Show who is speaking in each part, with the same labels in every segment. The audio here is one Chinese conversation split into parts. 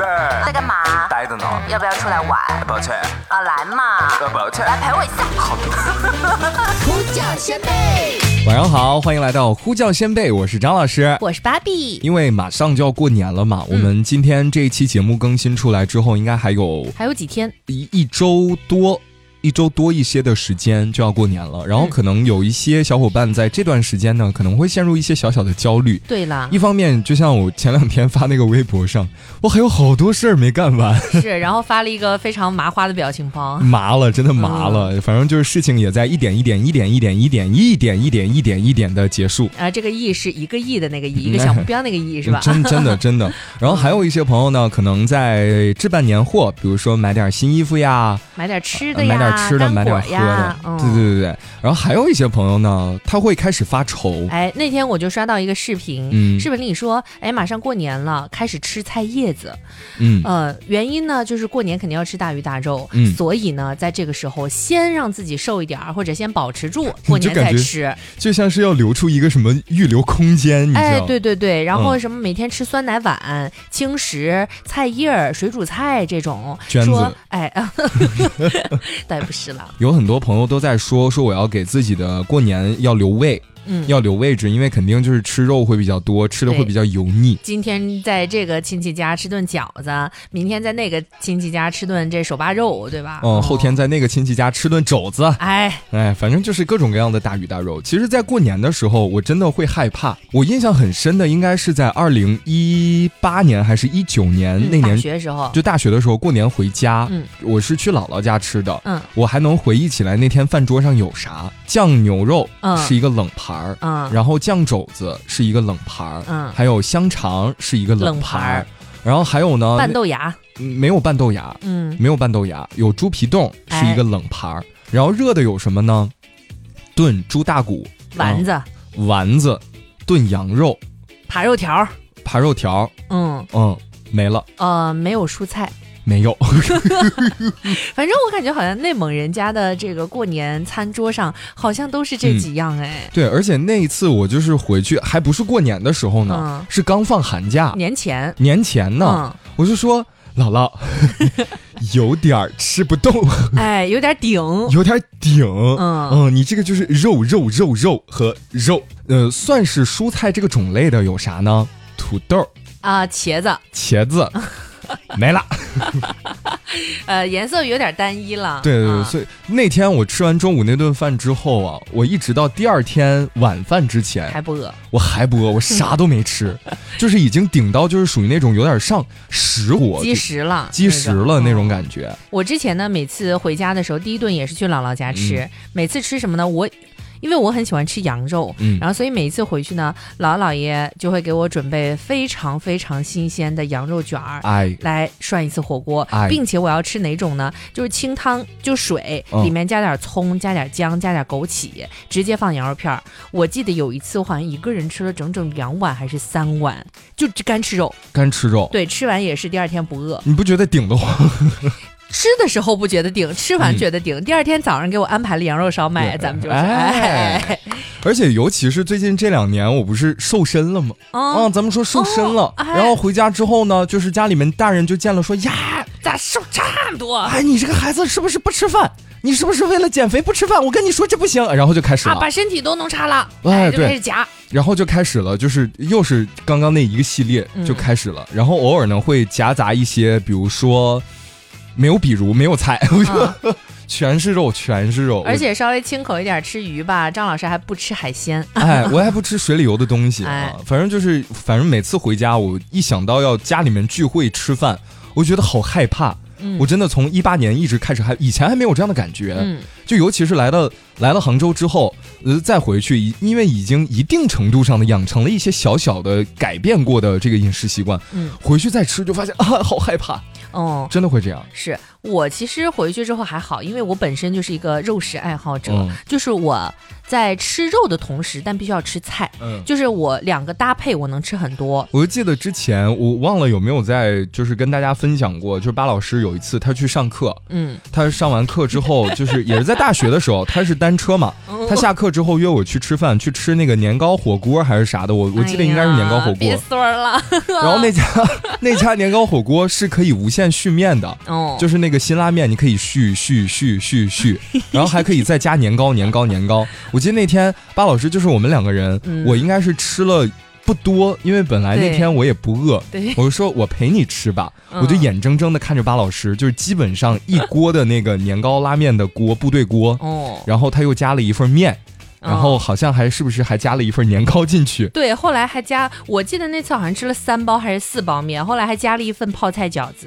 Speaker 1: 贝儿，
Speaker 2: 在干嘛？
Speaker 1: 呆着呢。
Speaker 2: 要不要出来玩？
Speaker 1: 抱歉，
Speaker 2: 啊，来嘛，
Speaker 1: 呃，抱歉。
Speaker 2: 来陪我一下。
Speaker 1: 好的。
Speaker 3: 呼叫先辈，
Speaker 4: 晚上好，欢迎来到呼叫先辈，我是张老师。
Speaker 3: 我是芭比。
Speaker 4: 因为马上就要过年了嘛，我们今天这一期节目更新出来之后，应该还有
Speaker 3: 还有几天，
Speaker 4: 一一周多。一周多一些的时间就要过年了，然后可能有一些小伙伴在这段时间呢，可能会陷入一些小小的焦虑。
Speaker 3: 对了，
Speaker 4: 一方面就像我前两天发那个微博上，我还有好多事儿没干完，
Speaker 3: 是，然后发了一个非常麻花的表情包，
Speaker 4: 麻了，真的麻了。反正就是事情也在一点一点一点一点一点一点一点一点一点的结束。
Speaker 3: 啊，这个亿是一个亿的那个亿，一个 小目标那个亿是吧？
Speaker 4: 真真的真的。然后还有一些朋友呢，可能在置办年货，比如说买点新衣服呀，
Speaker 3: 买点吃的呀，
Speaker 4: 买点吃的，买点。喝的，对对对对，然后还有一些朋友呢，他会开始发愁。
Speaker 3: 哎，那天我就刷到一个视频，视频里说，哎，马上过年了，开始吃菜叶子。嗯，呃，原因呢，就是过年肯定要吃大鱼大肉，所以呢，在这个时候先让自己瘦一点儿，或者先保持住，过年再吃，
Speaker 4: 就像是要留出一个什么预留空间。
Speaker 3: 哎，对对对，然后什么每天吃酸奶碗、轻食、菜叶、水煮菜这种，说，哎，不是了，
Speaker 4: 有很。多朋友都在说说我要给自己的过年要留位。嗯，要留位置，因为肯定就是吃肉会比较多，吃的会比较油腻。
Speaker 3: 今天在这个亲戚家吃顿饺子，明天在那个亲戚家吃顿这手扒肉，对吧？
Speaker 4: 嗯，后天在那个亲戚家吃顿肘子。
Speaker 3: 哎
Speaker 4: 哎，反正就是各种各样的大鱼大肉。其实，在过年的时候，我真的会害怕。我印象很深的，应该是在二零一八年还是一九年那年，大
Speaker 3: 学时候，
Speaker 4: 就大学的时候过年回家，嗯，我是去姥姥家吃的，嗯，我还能回忆起来那天饭桌上有啥，酱牛肉是一个冷盘。盘儿，嗯，然后酱肘子是一个冷盘儿，嗯，还有香肠是一个冷盘儿，然后还有呢，
Speaker 3: 拌豆芽，
Speaker 4: 没有拌豆芽，嗯，没有拌豆芽，有猪皮冻是一个冷盘儿，然后热的有什么呢？炖猪大骨
Speaker 3: 丸子，
Speaker 4: 丸子，炖羊肉，
Speaker 3: 扒肉条，
Speaker 4: 扒肉条，嗯。嗯，没了，
Speaker 3: 呃，没有蔬菜。
Speaker 4: 没有，
Speaker 3: 反正我感觉好像内蒙人家的这个过年餐桌上好像都是这几样哎。
Speaker 4: 对，而且那一次我就是回去，还不是过年的时候呢，是刚放寒假，
Speaker 3: 年前，
Speaker 4: 年前呢，我就说姥姥 有点吃不动，
Speaker 3: 哎，有点顶，
Speaker 4: 有点顶，嗯。嗯，你这个就是肉肉肉肉和肉，呃，算是蔬菜这个种类的有啥呢？土豆
Speaker 3: 啊，茄子，
Speaker 4: 茄子。没了，
Speaker 3: 呃，颜色有点单一了。
Speaker 4: 对对对，所以那天我吃完中午那顿饭之后啊，我一直到第二天晚饭之前
Speaker 3: 还不饿，
Speaker 4: 我还不饿，我啥都没吃，就是已经顶到就是属于那种有点上食火
Speaker 3: 积食了，
Speaker 4: 积食了那种感觉。
Speaker 3: 我之前呢，每次回家的时候，第一顿也是去姥姥家吃，每次吃什么呢？我。因为我很喜欢吃羊肉，嗯，然后所以每一次回去呢，姥姥姥爷就会给我准备非常非常新鲜的羊肉卷儿，哎，来涮一次火锅，并且我要吃哪种呢？就是清汤，就水里面加点葱，加点姜，加点枸杞，直接放羊肉片儿。我记得有一次我好像一个人吃了整整两碗还是三碗，就干吃肉，
Speaker 4: 干吃肉，
Speaker 3: 对，吃完也是第二天不饿。
Speaker 4: 你不觉得顶得慌？
Speaker 3: 吃的时候不觉得顶，吃完觉得顶。第二天早上给我安排了羊肉烧麦，咱们就是。哎，
Speaker 4: 而且尤其是最近这两年，我不是瘦身了吗？啊，咱们说瘦身了，然后回家之后呢，就是家里面大人就见了，说呀，
Speaker 3: 咋瘦这么多？
Speaker 4: 哎，你这个孩子是不是不吃饭？你是不是为了减肥不吃饭？我跟你说这不行。然后就开始了，
Speaker 3: 把身体都弄差了，哎，就开始夹。
Speaker 4: 然后就开始了，就是又是刚刚那一个系列就开始了。然后偶尔呢会夹杂一些，比如说。没有，比如没有菜，全是肉，全是肉，
Speaker 3: 而且稍微清口一点吃鱼吧。张老师还不吃海鲜，
Speaker 4: 哎，我还不吃水里游的东西啊。反正就是，反正每次回家，我一想到要家里面聚会吃饭，我觉得好害怕。我真的从一八年一直开始，还以前还没有这样的感觉。嗯，就尤其是来到来了杭州之后，呃，再回去，因为已经一定程度上的养成了一些小小的改变过的这个饮食习惯。嗯，回去再吃就发现啊，好害怕。哦，真的会这样？
Speaker 3: 是我其实回去之后还好，因为我本身就是一个肉食爱好者，就是我在吃肉的同时，但必须要吃菜，嗯，就是我两个搭配，我能吃很多。
Speaker 4: 我就记得之前我忘了有没有在就是跟大家分享过，就是巴老师有一次他去上课，嗯，他上完课之后，就是也是在大学的时候，他是单车嘛，他下课之后约我去吃饭，去吃那个年糕火锅还是啥的，我我记得应该是年糕火锅。
Speaker 3: 别说了。
Speaker 4: 然后那家 那家年糕火锅是可以无限续面的，哦，就是那个辛拉面，你可以续续续续续，然后还可以再加年糕年糕年糕。我记得那天巴老师就是我们两个人，我应该是吃了。不多，因为本来那天我也不饿，我就说我陪你吃吧，我就眼睁睁的看着巴老师，就是基本上一锅的那个年糕拉面的锅部队锅，哦，然后他又加了一份面，然后好像还是不是还加了一份年糕进去？
Speaker 3: 对，后来还加，我记得那次好像吃了三包还是四包面，后来还加了一份泡菜饺子。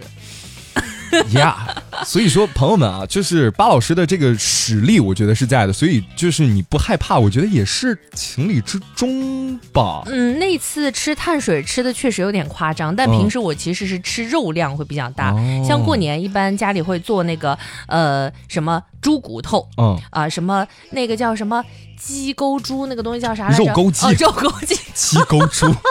Speaker 4: 呀，所以说朋友们啊，就是巴老师的这个实力，我觉得是在的，所以就是你不害怕，我觉得也是情理之中吧。
Speaker 3: 嗯，那次吃碳水吃的确实有点夸张，但平时我其实是吃肉量会比较大，像过年一般家里会做那个呃什么猪骨头，嗯啊什么那个叫什么鸡钩猪那个东西叫啥来
Speaker 4: 着？肉钩鸡，
Speaker 3: 肉钩鸡，
Speaker 4: 鸡钩猪。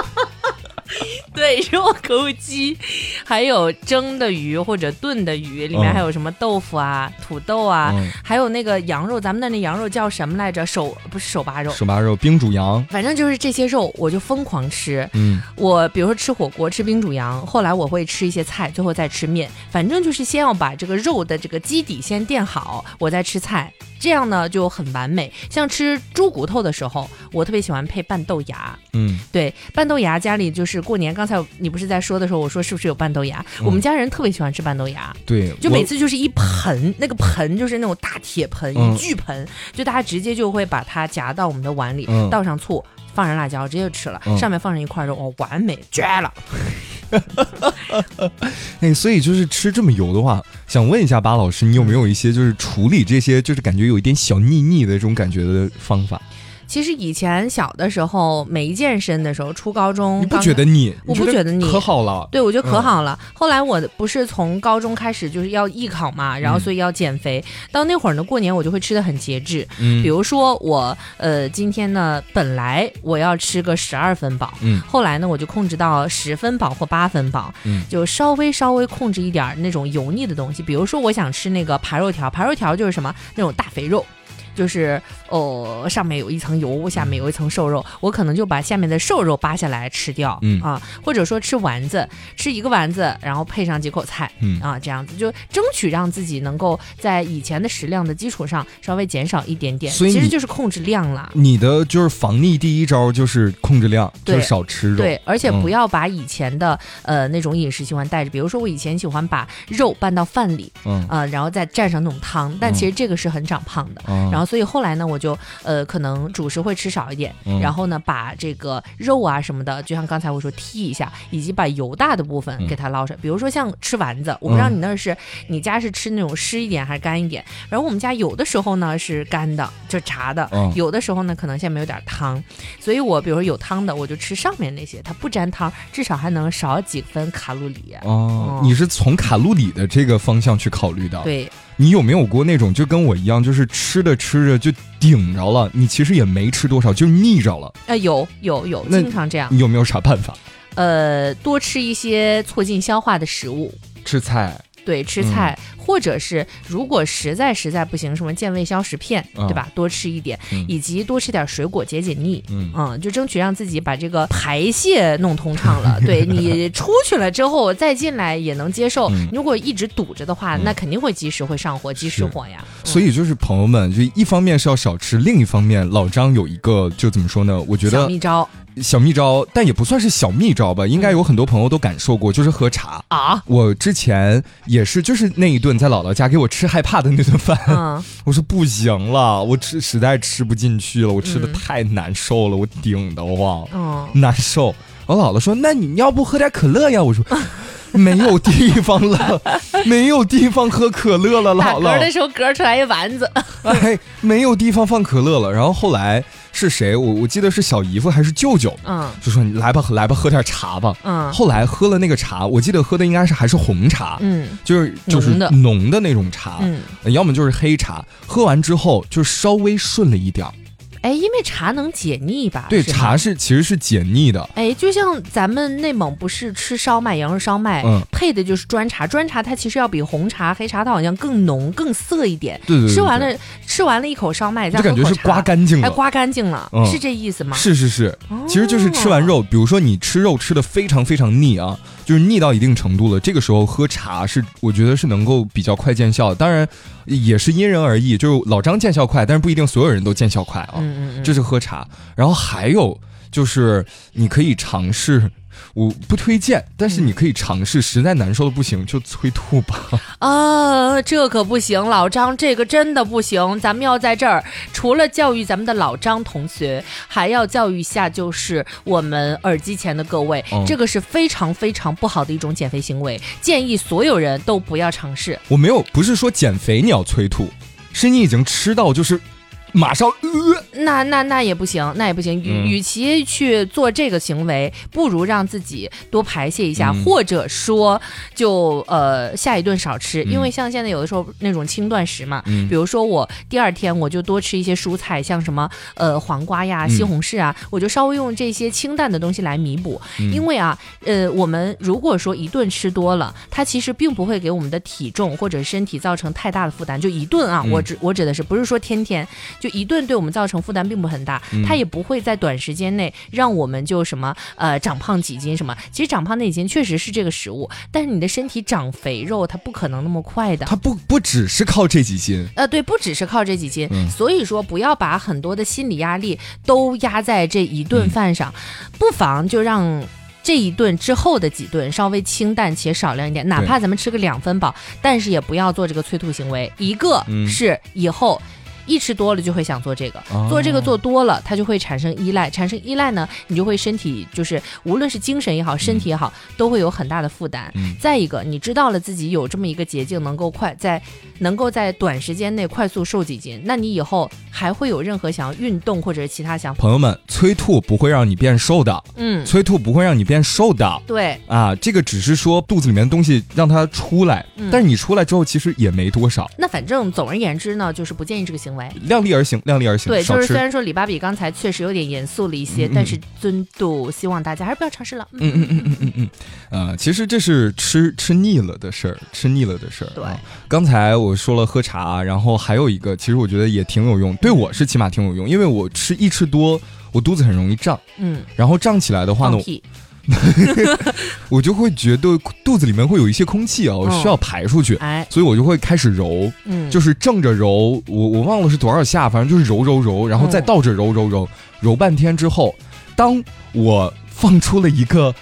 Speaker 3: 对，肉钩鸡，还有蒸的鱼或者炖的鱼，里面还有什么豆腐啊、土豆啊，还有那个羊肉，咱们的那羊肉叫什么来着？手不是手扒肉，
Speaker 4: 手扒肉，冰煮羊，
Speaker 3: 反正就是这些肉，我就疯狂吃。嗯，我比如说吃火锅吃冰煮羊，后来我会吃一些菜，最后再吃面，反正就是先要把这个肉的这个基底先垫好，我再吃菜。这样呢就很完美。像吃猪骨头的时候，我特别喜欢配拌豆芽。嗯，对，拌豆芽家里就是过年。刚才你不是在说的时候，我说是不是有半豆芽？我们家人特别喜欢吃半豆芽。
Speaker 4: 对，
Speaker 3: 就每次就是一盆，那个盆就是那种大铁盆，一巨盆，就大家直接就会把它夹到我们的碗里，倒上醋，放上辣椒，直接就吃了。上面放上一块肉，哦，完美，绝了。
Speaker 4: 哎，所以就是吃这么油的话，想问一下巴老师，你有没有一些就是处理这些就是感觉有一点小腻腻的这种感觉的方法？
Speaker 3: 其实以前小的时候没健身的时候，初高中
Speaker 4: 你不觉得腻？
Speaker 3: 我不觉得腻，
Speaker 4: 可好了。
Speaker 3: 对，我觉得可好了。后来我不是从高中开始就是要艺考嘛，然后所以要减肥。到那会儿呢，过年我就会吃的很节制。嗯，比如说我呃今天呢，本来我要吃个十二分饱，嗯，后来呢我就控制到十分饱或八分饱，嗯，就稍微稍微控制一点那种油腻的东西。比如说我想吃那个扒肉条，扒肉条就是什么那种大肥肉。就是哦，上面有一层油，下面有一层瘦肉，我可能就把下面的瘦肉扒下来吃掉，嗯。啊，或者说吃丸子，吃一个丸子，然后配上几口菜，嗯。啊，这样子就争取让自己能够在以前的食量的基础上稍微减少一点点，
Speaker 4: 所以
Speaker 3: 其实就是控制量了。
Speaker 4: 你的就是防逆第一招就是控制量，就是少吃肉，
Speaker 3: 对，而且不要把以前的呃那种饮食习惯带着，比如说我以前喜欢把肉拌到饭里，嗯。啊，然后再蘸上那种汤，但其实这个是很长胖的，然后。所以后来呢，我就呃可能主食会吃少一点，然后呢把这个肉啊什么的，就像刚才我说剔一下，以及把油大的部分给它捞出来。比如说像吃丸子，我不知道你那是你家是吃那种湿一点还是干一点。然后我们家有的时候呢是干的，就炸的；有的时候呢可能下面有点汤。所以我比如说有汤的，我就吃上面那些，它不沾汤，至少还能少几分卡路里。
Speaker 4: 哦，你是从卡路里的这个方向去考虑的。
Speaker 3: 对。
Speaker 4: 你有没有过那种就跟我一样，就是吃着吃着就顶着了，你其实也没吃多少，就腻着了？
Speaker 3: 呃，有有有，经常这样。
Speaker 4: 你有没有啥办法？
Speaker 3: 呃，多吃一些促进消化的食物，
Speaker 4: 吃菜。
Speaker 3: 对，吃菜，或者是如果实在实在不行，什么健胃消食片，对吧？多吃一点，以及多吃点水果解解腻，嗯，就争取让自己把这个排泄弄通畅了。对你出去了之后再进来也能接受。如果一直堵着的话，那肯定会积食，会上火，积食火呀。
Speaker 4: 所以就是朋友们，就一方面是要少吃，另一方面老张有一个就怎么说呢？我觉得
Speaker 3: 小秘招。
Speaker 4: 小秘招，但也不算是小秘招吧，应该有很多朋友都感受过，就是喝茶啊。我之前也是，就是那一顿在姥姥家给我吃害怕的那顿饭，我说不行了，我吃实在吃不进去了，我吃的太难受了，我顶得慌，难受。我姥姥说：“那你要不喝点可乐呀？”我说：“没有地方了，没有地方喝可乐了。”姥姥
Speaker 3: 的时候嗝出来一丸子，
Speaker 4: 哎，没有地方放可乐了。然后后来。是谁？我我记得是小姨夫还是舅舅？嗯，就说你来吧，来吧，喝点茶吧。嗯，后来喝了那个茶，我记得喝的应该是还是红茶。嗯，就是就是浓的那种茶。嗯，要么就是黑茶。喝完之后就稍微顺了一点儿。
Speaker 3: 哎，因为茶能解腻吧？
Speaker 4: 对，茶是其实是解腻的。
Speaker 3: 哎，就像咱们内蒙不是吃烧麦，羊肉烧麦，嗯，配的就是砖茶。砖茶它其实要比红茶、黑茶它好像更浓、更涩一点。
Speaker 4: 对对。
Speaker 3: 吃完了，吃完了一口烧麦，
Speaker 4: 就感觉是刮干净了，
Speaker 3: 哎，刮干净了，是这意思吗？
Speaker 4: 是是是，其实就是吃完肉，比如说你吃肉吃的非常非常腻啊，就是腻到一定程度了，这个时候喝茶是我觉得是能够比较快见效的。当然也是因人而异，就是老张见效快，但是不一定所有人都见效快啊。嗯嗯嗯。这是喝茶，然后还有就是你可以尝试。我不推荐，但是你可以尝试。实在难受的不行，就催吐吧。
Speaker 3: 啊，这可不行，老张，这个真的不行。咱们要在这儿，除了教育咱们的老张同学，还要教育一下，就是我们耳机前的各位，这个是非常非常不好的一种减肥行为，建议所有人都不要尝试。
Speaker 4: 我没有，不是说减肥你要催吐，是你已经吃到就是。马上呃，
Speaker 3: 那那那也不行，那也不行。与与其去做这个行为，不如让自己多排泄一下，或者说就呃下一顿少吃。因为像现在有的时候那种轻断食嘛，比如说我第二天我就多吃一些蔬菜，像什么呃黄瓜呀、西红柿啊，我就稍微用这些清淡的东西来弥补。因为啊，呃，我们如果说一顿吃多了，它其实并不会给我们的体重或者身体造成太大的负担。就一顿啊，我指我指的是不是说天天。就一顿对我们造成负担并不很大，它也不会在短时间内让我们就什么呃长胖几斤什么。其实长胖那几斤确实是这个食物，但是你的身体长肥肉它不可能那么快的。
Speaker 4: 它不不只是靠这几斤，
Speaker 3: 呃对，不只是靠这几斤。所以说不要把很多的心理压力都压在这一顿饭上，不妨就让这一顿之后的几顿稍微清淡且少量一点，哪怕咱们吃个两分饱，但是也不要做这个催吐行为。一个是以后。一吃多了就会想做这个，做这个做多了，它就会产生依赖，产生依赖呢，你就会身体就是无论是精神也好，身体也好，都会有很大的负担。再一个，你知道了自己有这么一个捷径，能够快在能够在短时间内快速瘦几斤，那你以后还会有任何想要运动或者是其他想法？
Speaker 4: 朋友们，催吐不会让你变瘦的，嗯，催吐不会让你变瘦的，
Speaker 3: 对，
Speaker 4: 啊，这个只是说肚子里面的东西让它出来，但是你出来之后其实也没多少。
Speaker 3: 那反正总而言之呢，就是不建议这个行为。
Speaker 4: 量力而行，量力而行。
Speaker 3: 对，就是虽然说李芭比刚才确实有点严肃了一些，但是尊度，希望大家还是不要尝试了。嗯嗯嗯嗯嗯嗯。
Speaker 4: 呃，其实这是吃吃腻了的事儿，吃腻了的事儿。
Speaker 3: 对，
Speaker 4: 刚才我说了喝茶，然后还有一个，其实我觉得也挺有用，对我是起码挺有用，因为我吃一吃多，我肚子很容易胀。嗯。然后胀起来的话呢？我就会觉得肚子里面会有一些空气啊，我需要排出去，所以我就会开始揉，就是正着揉，我我忘了是多少下，反正就是揉揉揉，然后再倒着揉揉揉，揉半天之后，当我放出了一个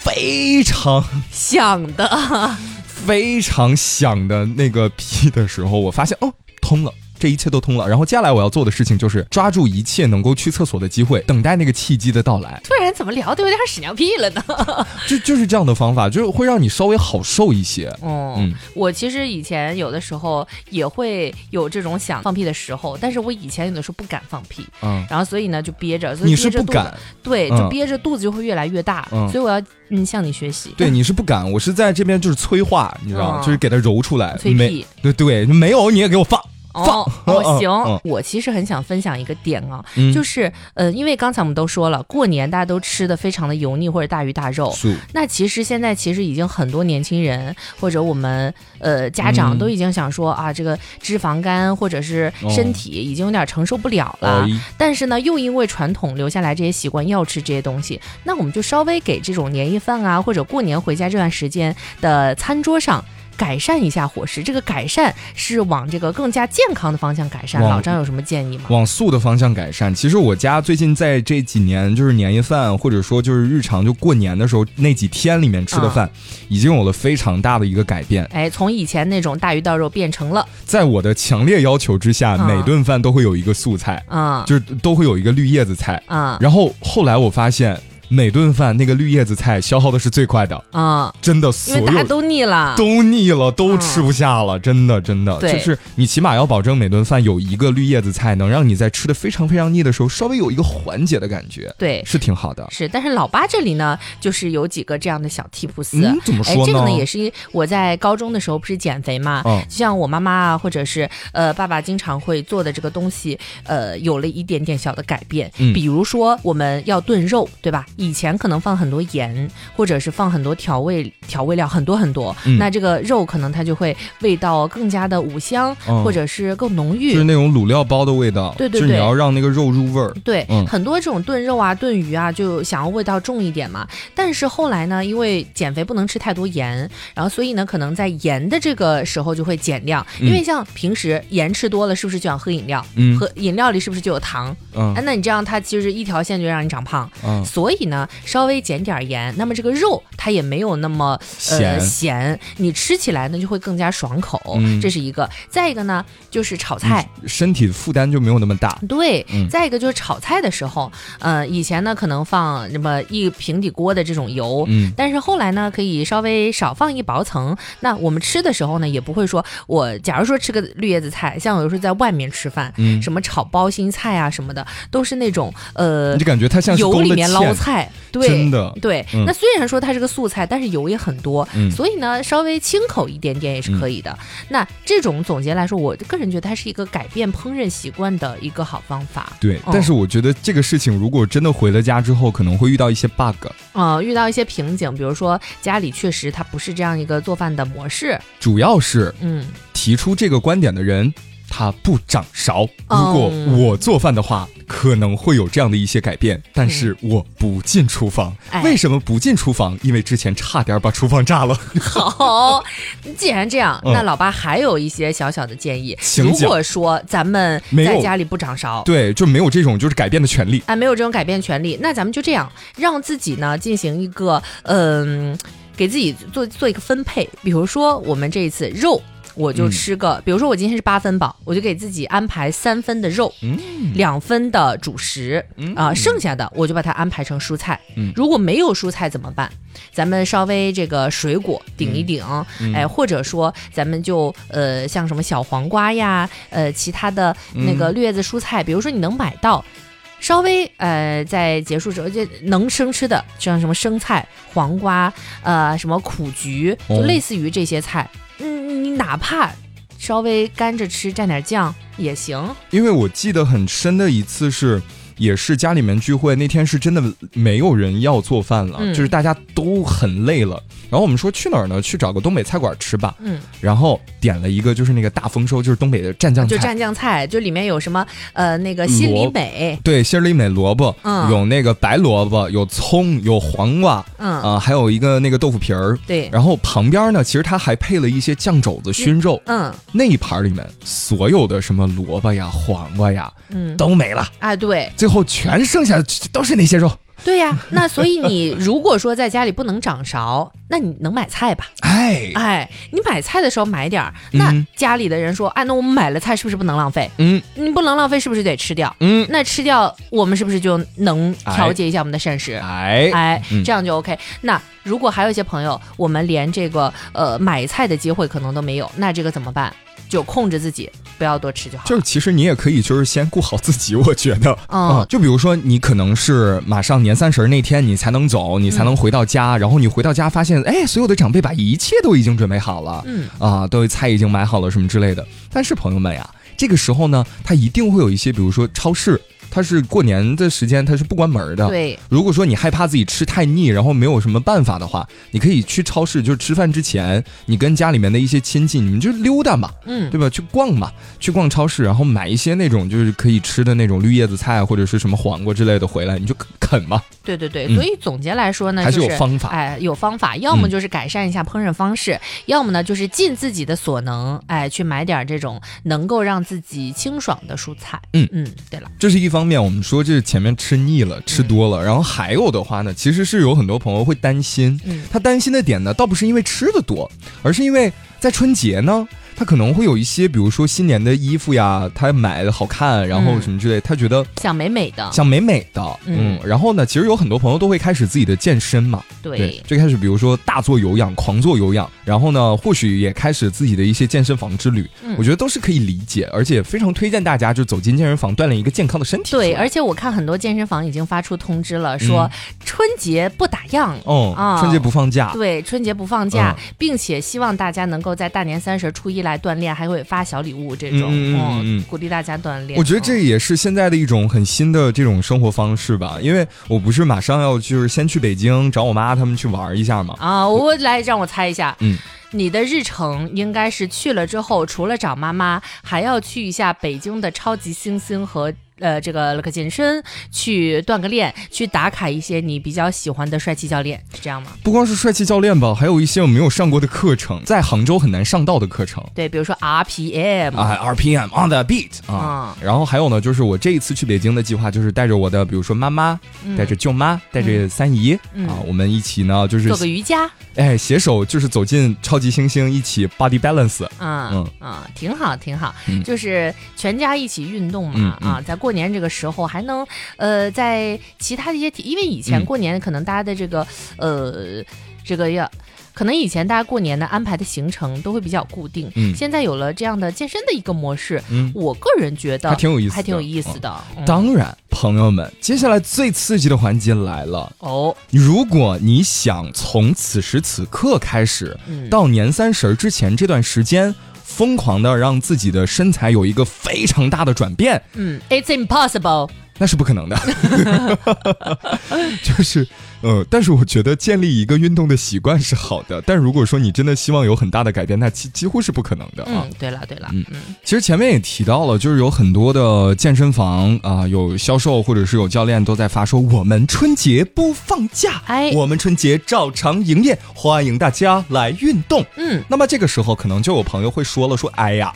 Speaker 4: 非常
Speaker 3: 响的、
Speaker 4: 非常响的那个屁的时候，我发现哦，通了。这一切都通了，然后接下来我要做的事情就是抓住一切能够去厕所的机会，等待那个契机的到来。
Speaker 3: 突然怎么聊的有点屎尿屁了呢？
Speaker 4: 就就是这样的方法，就是会让你稍微好受一些。
Speaker 3: 嗯，我其实以前有的时候也会有这种想放屁的时候，但是我以前有的时候不敢放屁，嗯，然后所以呢就憋着。
Speaker 4: 你是不敢？
Speaker 3: 对，就憋着肚子就会越来越大，所以我要嗯向你学习。
Speaker 4: 对，你是不敢，我是在这边就是催化，你知道吗？就是给它揉出来。
Speaker 3: 催屁。
Speaker 4: 对对，没有你也给我放。
Speaker 3: 哦哦行，我其实很想分享一个点啊，就是呃，因为刚才我们都说了，过年大家都吃的非常的油腻或者大鱼大肉，那其实现在其实已经很多年轻人或者我们呃家长都已经想说啊，这个脂肪肝或者是身体已经有点承受不了了，但是呢，又因为传统留下来这些习惯要吃这些东西，那我们就稍微给这种年夜饭啊或者过年回家这段时间的餐桌上。改善一下伙食，这个改善是往这个更加健康的方向改善。老张有什么建议吗？
Speaker 4: 往素的方向改善。其实我家最近在这几年，就是年夜饭或者说就是日常就过年的时候那几天里面吃的饭，已经有了非常大的一个改变。
Speaker 3: 哎，从以前那种大鱼大肉变成了，
Speaker 4: 在我的强烈要求之下，每顿饭都会有一个素菜，啊，就是都会有一个绿叶子菜，啊。然后后来我发现。每顿饭那个绿叶子菜消耗的是最快的。啊，真的，
Speaker 3: 因为大家都腻了，
Speaker 4: 都腻了，都吃不下了，真的，真的，就是你起码要保证每顿饭有一个绿叶子菜，能让你在吃的非常非常腻的时候，稍微有一个缓解的感觉，
Speaker 3: 对，
Speaker 4: 是挺好的。
Speaker 3: 是，但是老八这里呢，就是有几个这样的小 tips，
Speaker 4: 怎么说呢？
Speaker 3: 这个呢，也是我在高中的时候不是减肥嘛，就像我妈妈啊，或者是呃爸爸经常会做的这个东西，呃，有了一点点小的改变，比如说我们要炖肉，对吧？以前可能放很多盐，或者是放很多调味调味料，很多很多，那这个肉可能它就会味道更加的五香，或者是更浓郁，
Speaker 4: 就是那种卤料包的味道。
Speaker 3: 对对
Speaker 4: 对，就是你要让那个肉入味儿。
Speaker 3: 对，很多这种炖肉啊、炖鱼啊，就想要味道重一点嘛。但是后来呢，因为减肥不能吃太多盐，然后所以呢，可能在盐的这个时候就会减量。因为像平时盐吃多了，是不是就想喝饮料？嗯，喝饮料里是不是就有糖？嗯，哎，那你这样它其实一条线就让你长胖。嗯，所以。呢，稍微减点盐，那么这个肉它也没有那么
Speaker 4: 咸，
Speaker 3: 咸，你吃起来呢就会更加爽口，这是一个。再一个呢，就是炒菜，
Speaker 4: 身体负担就没有那么大。
Speaker 3: 对，再一个就是炒菜的时候，呃，以前呢可能放那么一平底锅的这种油，嗯，但是后来呢可以稍微少放一薄层。那我们吃的时候呢，也不会说我假如说吃个绿叶子菜，像有时候在外面吃饭，嗯，什么炒包心菜啊什么的，都是那种呃，
Speaker 4: 你就感觉它像
Speaker 3: 油里面捞菜。对，
Speaker 4: 真的
Speaker 3: 对。那虽然说它是个素菜，但是油也很多，所以呢，稍微清口一点点也是可以的。那这种总结来说，我个人觉得它是一个改变烹饪习惯的一个好方法。
Speaker 4: 对，但是我觉得这个事情如果真的回了家之后，可能会遇到一些 bug，
Speaker 3: 啊，遇到一些瓶颈，比如说家里确实它不是这样一个做饭的模式，
Speaker 4: 主要是嗯，提出这个观点的人。他不掌勺。如果我做饭的话，可能会有这样的一些改变。但是我不进厨房，为什么不进厨房？因为之前差点把厨房炸了。
Speaker 3: 好，既然这样，那老爸还有一些小小的建议。如果说咱们在家里不掌勺，
Speaker 4: 对，就没有这种就是改变的权利。
Speaker 3: 啊，没有这种改变权利，那咱们就这样，让自己呢进行一个嗯，给自己做做一个分配。比如说，我们这一次肉。我就吃个，比如说我今天是八分饱，我就给自己安排三分的肉，两分的主食，啊，剩下的我就把它安排成蔬菜。如果没有蔬菜怎么办？咱们稍微这个水果顶一顶，哎，或者说咱们就呃像什么小黄瓜呀，呃其他的那个绿叶子蔬菜，比如说你能买到，稍微呃在结束时候就能生吃的，像什么生菜、黄瓜，呃什么苦菊，就类似于这些菜。嗯，你哪怕稍微干着吃，蘸点酱也行。
Speaker 4: 因为我记得很深的一次是。也是家里面聚会那天是真的没有人要做饭了，就是大家都很累了。然后我们说去哪儿呢？去找个东北菜馆吃吧。嗯，然后点了一个就是那个大丰收，就是东北的蘸酱菜。
Speaker 3: 就蘸酱菜，就里面有什么呃那个心里美，
Speaker 4: 对，心里美萝卜，嗯，有那个白萝卜，有葱，有黄瓜，嗯啊，还有一个那个豆腐皮儿。
Speaker 3: 对，
Speaker 4: 然后旁边呢，其实它还配了一些酱肘子熏肉。嗯，那一盘里面所有的什么萝卜呀、黄瓜呀，嗯，都没了。
Speaker 3: 哎，对，
Speaker 4: 最后全剩下的都是那些肉。
Speaker 3: 对呀，那所以你如果说在家里不能掌勺，那你能买菜吧？
Speaker 4: 哎
Speaker 3: 哎，你买菜的时候买点儿。那家里的人说，哎，那我们买了菜是不是不能浪费？嗯，你不能浪费，是不是得吃掉？嗯，那吃掉我们是不是就能调节一下我们的膳食？哎哎，这样就 OK。那如果还有一些朋友，我们连这个呃买菜的机会可能都没有，那这个怎么办？就控制自己，不要多吃就好。
Speaker 4: 就是其实你也可以，就是先顾好自己。我觉得，嗯，就比如说你可能是马上年三十那天你才能走，你才能回到家，然后你回到家发现，哎，所有的长辈把一切都已经准备好了，嗯啊，都菜已经买好了什么之类的。但是朋友们呀，这个时候呢，他一定会有一些，比如说超市。它是过年的时间，它是不关门的。
Speaker 3: 对，
Speaker 4: 如果说你害怕自己吃太腻，然后没有什么办法的话，你可以去超市，就是吃饭之前，你跟家里面的一些亲戚，你们就溜达嘛，嗯，对吧？去逛嘛，去逛超市，然后买一些那种就是可以吃的那种绿叶子菜或者是什么黄瓜之类的回来，你就啃嘛。
Speaker 3: 对对对，所以总结来说呢，
Speaker 4: 还是有方法，
Speaker 3: 哎，有方法，要么就是改善一下烹饪方式，要么呢就是尽自己的所能，哎，去买点这种能够让自己清爽的蔬菜。嗯嗯，对了，
Speaker 4: 这是一方面，我们说这。前面吃腻了，吃多了，然后还有的话呢，其实是有很多朋友会担心，他担心的点呢，倒不是因为吃的多，而是因为在春节呢。他可能会有一些，比如说新年的衣服呀，他买的好看，然后什么之类，他觉得
Speaker 3: 想美美的，
Speaker 4: 想美美的，嗯。然后呢，其实有很多朋友都会开始自己的健身嘛，
Speaker 3: 对，
Speaker 4: 最开始比如说大做有氧，狂做有氧，然后呢，或许也开始自己的一些健身房之旅，我觉得都是可以理解，而且非常推荐大家就走进健身房锻炼一个健康的身体。
Speaker 3: 对，而且我看很多健身房已经发出通知了，说春节不打烊，
Speaker 4: 哦啊，春节不放假，
Speaker 3: 对，春节不放假，并且希望大家能够在大年三十、初一来锻炼，还会发小礼物这种，嗯，鼓励大家锻炼。
Speaker 4: 我觉得这也是现在的一种很新的这种生活方式吧，因为我不是马上要就是先去北京找我妈他们去玩一下嘛。
Speaker 3: 啊，我来让我猜一下，嗯。你的日程应该是去了之后，除了找妈妈，还要去一下北京的超级星星和。呃，这个那个健身，去锻个炼，去打卡一些你比较喜欢的帅气教练，是这样吗？
Speaker 4: 不光是帅气教练吧，还有一些我没有上过的课程，在杭州很难上到的课程。
Speaker 3: 对，比如说 RPM
Speaker 4: 啊，RPM on the beat 啊。然后还有呢，就是我这一次去北京的计划，就是带着我的，比如说妈妈，带着舅妈，带着三姨啊，我们一起呢，就是
Speaker 3: 做个瑜伽，
Speaker 4: 哎，携手就是走进超级星星，一起 body balance。
Speaker 3: 嗯嗯嗯，挺好挺好，就是全家一起运动嘛啊，在过。过年这个时候还能，呃，在其他的一些，因为以前过年可能大家的这个，呃，这个要，可能以前大家过年的安排的行程都会比较固定，嗯，现在有了这样的健身的一个模式，嗯，我个人觉得
Speaker 4: 还挺有意思，
Speaker 3: 还挺有意思的。
Speaker 4: 当然，朋友们，接下来最刺激的环节来了哦！如果你想从此时此刻开始，到年三十之前这段时间。疯狂的让自己的身材有一个非常大的转变，
Speaker 3: 嗯，It's impossible，
Speaker 4: 那是不可能的，就是。呃，但是我觉得建立一个运动的习惯是好的，但如果说你真的希望有很大的改变，那几几乎是不可能的啊。
Speaker 3: 嗯，对了对了，嗯嗯，
Speaker 4: 其实前面也提到了，就是有很多的健身房啊，有销售或者是有教练都在发说，我们春节不放假，哎，我们春节照常营业，欢迎大家来运动。嗯，那么这个时候可能就有朋友会说了，说，哎呀。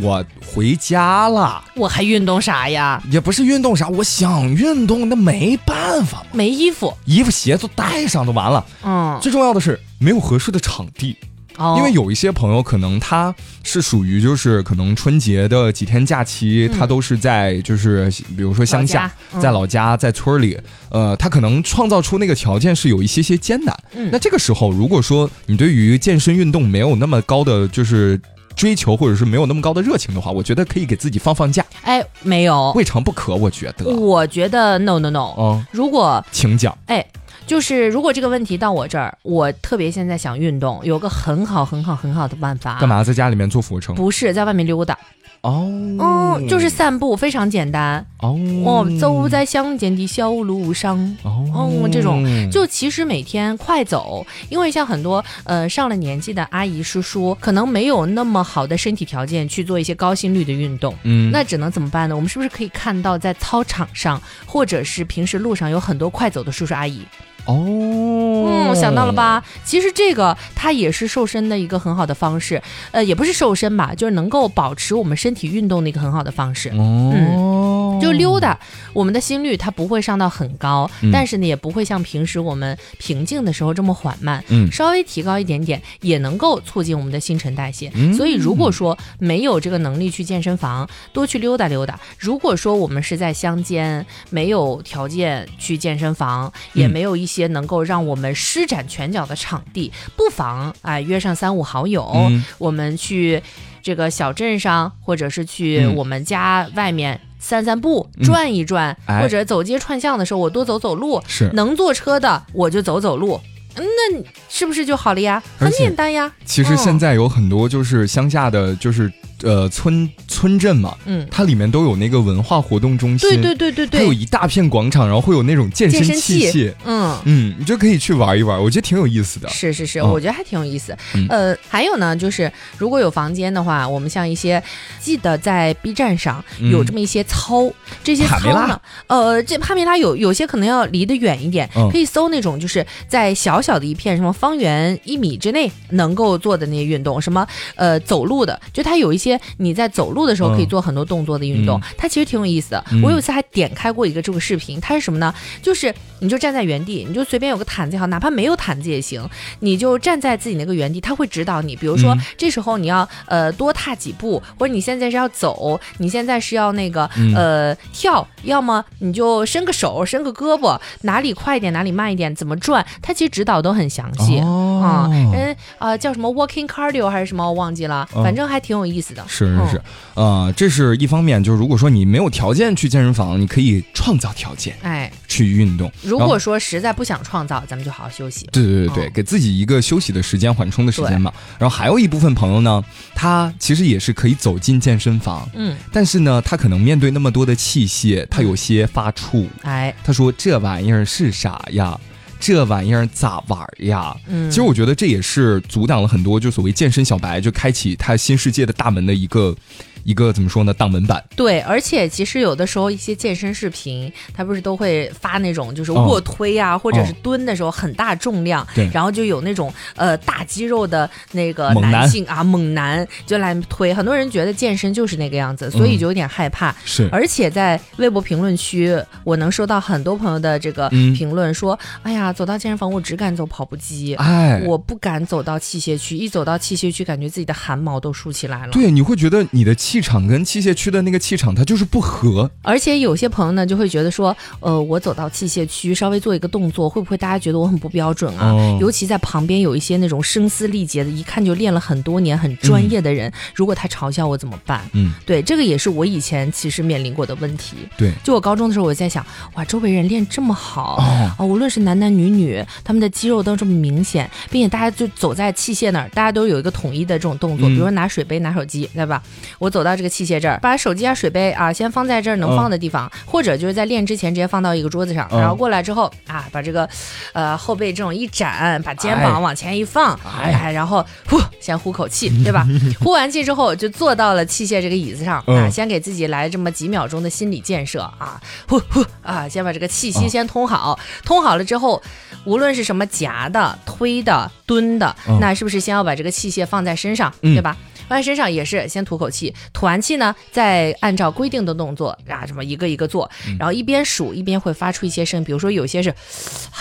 Speaker 4: 我回家了，
Speaker 3: 我还运动啥呀？
Speaker 4: 也不是运动啥，我想运动，那没办法，
Speaker 3: 没衣服，
Speaker 4: 衣服鞋都带上就完了。嗯，最重要的是没有合适的场地，哦，因为有一些朋友可能他是属于就是可能春节的几天假期，他都是在就是比如说乡下，在老家，在村里，呃，他可能创造出那个条件是有一些些艰难。嗯，那这个时候如果说你对于健身运动没有那么高的就是。追求或者是没有那么高的热情的话，我觉得可以给自己放放假。
Speaker 3: 哎，没有，
Speaker 4: 未尝不可。我觉得，
Speaker 3: 我觉得 no no no。嗯，如果
Speaker 4: 请讲。
Speaker 3: 哎，就是如果这个问题到我这儿，我特别现在想运动，有个很好很好很好的办法。
Speaker 4: 干嘛在家里面做俯卧撑？
Speaker 3: 不是，在外面溜达。哦，嗯，就是散步，非常简单。哦，走在乡间的小路上。哦，这种就其实每天快走，因为像很多呃上了年纪的阿姨叔叔，可能没有那么好的身体条件去做一些高心率的运动。嗯，那只能怎么办呢？我们是不是可以看到在操场上，或者是平时路上有很多快走的叔叔阿姨？哦，嗯，想到了吧？其实这个它也是瘦身的一个很好的方式，呃，也不是瘦身吧，就是能够保持我们身体运动的一个很好的方式。哦，就溜达，我们的心率它不会上到很高，但是呢，也不会像平时我们平静的时候这么缓慢。嗯，稍微提高一点点，也能够促进我们的新陈代谢。所以，如果说没有这个能力去健身房，多去溜达溜达；如果说我们是在乡间，没有条件去健身房，也没有一。些能够让我们施展拳脚的场地，不妨啊约上三五好友，我们去这个小镇上，或者是去我们家外面散散步、转一转，或者走街串巷的时候，我多走走路。
Speaker 4: 是
Speaker 3: 能坐车的，我就走走路。那是不是就好了呀？很简单呀。
Speaker 4: 其实现在有很多就是乡下的，就是呃村村镇嘛，嗯，它里面都有那个文化活动中心，
Speaker 3: 对对对对对，
Speaker 4: 还有一大片广场，然后会有那种健身器械，嗯。嗯，你就可以去玩一玩，我觉得挺有意思的。
Speaker 3: 是是是，我觉得还挺有意思。呃，还有呢，就是如果有房间的话，我们像一些记得在 B 站上有这么一些操，这些操呢，呃，这帕梅拉有有些可能要离得远一点，可以搜那种就是在小。小的一片，什么方圆一米之内能够做的那些运动，什么呃走路的，就它有一些你在走路的时候可以做很多动作的运动，它其实挺有意思的。我有一次还点开过一个这个视频，它是什么呢？就是你就站在原地，你就随便有个毯子也好，哪怕没有毯子也行，你就站在自己那个原地，他会指导你。比如说这时候你要呃多踏几步，或者你现在是要走，你现在是要那个呃跳，要么你就伸个手，伸个胳膊，哪里快一点，哪里慢一点，怎么转，他其实指导都很详细啊。人啊叫什么 walking cardio 还是什么我忘记了，反正还挺有意思的。
Speaker 4: 是是是，呃，这是一方面，就是如果说你没有条件去健身房，你可以创造条件，
Speaker 3: 哎，
Speaker 4: 去运动。
Speaker 3: 如果说实在不想创造，咱们就好好休息。
Speaker 4: 对对对对，给自己一个休息的时间、缓冲的时间嘛。然后还有一部分朋友呢，他其实也是可以走进健身房，嗯，但是呢，他可能面对那么多的器械，他有些发怵。哎，他说这玩意儿是啥呀？这玩意儿咋玩呀？嗯，其实我觉得这也是阻挡了很多就所谓健身小白就开启他新世界的大门的一个。一个怎么说呢？挡门板。
Speaker 3: 对，而且其实有的时候一些健身视频，他不是都会发那种就是卧推啊，或者是蹲的时候很大重量，
Speaker 4: 对，
Speaker 3: 然后就有那种呃大肌肉的那个男性啊猛男就来推。很多人觉得健身就是那个样子，所以就有点害怕。
Speaker 4: 是，
Speaker 3: 而且在微博评论区，我能收到很多朋友的这个评论说：“哎呀，走到健身房我只敢走跑步机，哎，我不敢走到器械区，一走到器械区，感觉自己的汗毛都竖起来了。”
Speaker 4: 对，你会觉得你的。气场跟器械区的那个气场，它就是不合。
Speaker 3: 而且有些朋友呢，就会觉得说，呃，我走到器械区，稍微做一个动作，会不会大家觉得我很不标准啊？尤其在旁边有一些那种声嘶力竭的，一看就练了很多年、很专业的人，如果他嘲笑我怎么办？嗯，对，这个也是我以前其实面临过的问题。
Speaker 4: 对，
Speaker 3: 就我高中的时候，我在想，哇，周围人练这么好啊，无论是男男女女，他们的肌肉都这么明显，并且大家就走在器械那儿，大家都有一个统一的这种动作，比如说拿水杯、拿手机，对吧？我走。走到这个器械这儿，把手机啊、水杯啊先放在这儿能放的地方，或者就是在练之前直接放到一个桌子上，然后过来之后啊，把这个呃后背这种一展，把肩膀往前一放，哎，然后呼先呼口气，对吧？呼完气之后就坐到了器械这个椅子上啊，先给自己来这么几秒钟的心理建设啊，呼呼啊，先把这个气息先通好，通好了之后，无论是什么夹的、推的、蹲的，那是不是先要把这个器械放在身上，对吧？身上也是先吐口气，吐完气呢，再按照规定的动作啊，什么一个一个做，然后一边数一边会发出一些声，比如说有些是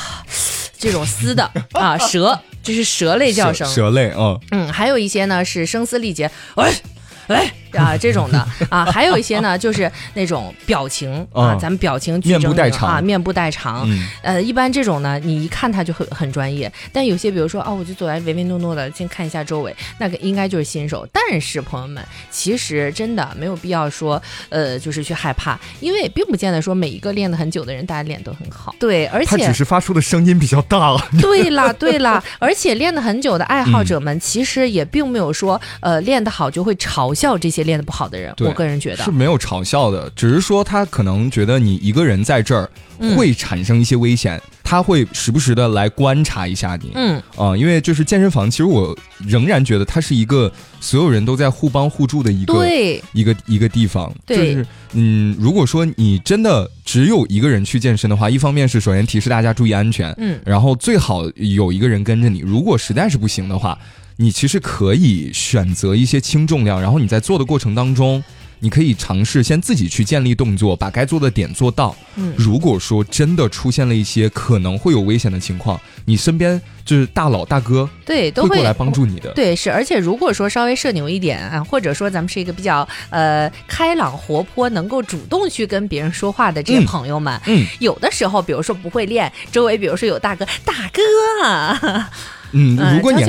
Speaker 3: 这种嘶的 啊，蛇就是蛇类叫声，
Speaker 4: 蛇类啊，
Speaker 3: 嗯，还有一些呢是声嘶力竭，喂。哎 啊，这种的啊，还有一些呢，就是那种表情啊，咱们表情
Speaker 4: 面部代偿
Speaker 3: 啊，面部代偿。呃，一般这种呢，你一看他就很很专业。但有些，比如说啊，我就走来唯唯诺诺的，先看一下周围，那个应该就是新手。但是朋友们，其实真的没有必要说，呃，就是去害怕，因为并不见得说每一个练的很久的人，大家脸都很好。对，而且他
Speaker 4: 只是发出的声音比较大。
Speaker 3: 对啦，对啦，而且练的很久的爱好者们，其实也并没有说，呃，练得好就会嘲。笑这些练得不好的人，我个人觉得
Speaker 4: 是没有嘲笑的，只是说他可能觉得你一个人在这儿会产生一些危险，他会时不时的来观察一下你。嗯啊，因为就是健身房，其实我仍然觉得它是一个所有人都在互帮互助的一个一个一个地方。就是嗯，如果说你真的只有一个人去健身的话，一方面是首先提示大家注意安全，嗯，然后最好有一个人跟着你。如果实在是不行的话。你其实可以选择一些轻重量，然后你在做的过程当中，你可以尝试先自己去建立动作，把该做的点做到。嗯，如果说真的出现了一些可能会有危险的情况，你身边就是大佬大哥，
Speaker 3: 对，都会
Speaker 4: 过来帮助你的。
Speaker 3: 对，是，而且如果说稍微社牛一点啊，或者说咱们是一个比较呃开朗活泼，能够主动去跟别人说话的这些朋友们，嗯，有的时候，比如说不会练，周围比如说有大哥，大哥。
Speaker 4: 嗯，如果你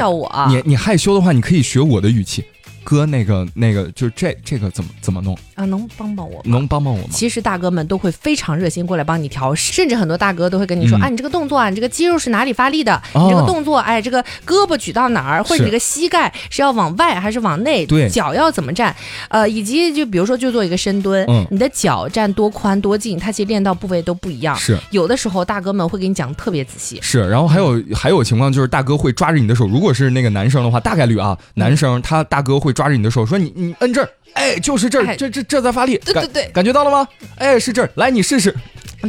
Speaker 4: 你你害羞的话，你可以学我的语气。哥，那个那个，就这这个怎么怎么弄
Speaker 3: 啊？能帮帮我？
Speaker 4: 能帮帮我吗？
Speaker 3: 其实大哥们都会非常热心过来帮你调，甚至很多大哥都会跟你说：“啊，你这个动作啊，你这个肌肉是哪里发力的？你这个动作，哎，这个胳膊举到哪儿，或者你这个膝盖是要往外还是往内？
Speaker 4: 对，
Speaker 3: 脚要怎么站？呃，以及就比如说就做一个深蹲，你的脚站多宽多近，它其实练到部位都不一样。
Speaker 4: 是
Speaker 3: 有的时候大哥们会给你讲特别仔细。
Speaker 4: 是，然后还有还有情况就是大哥会抓着你的手，如果是那个男生的话，大概率啊，男生他大哥会抓着你的手说你。你摁这儿，哎，就是这儿，这这这在发力，
Speaker 3: 对对对，
Speaker 4: 感觉到了吗？哎，是这儿，来你试试，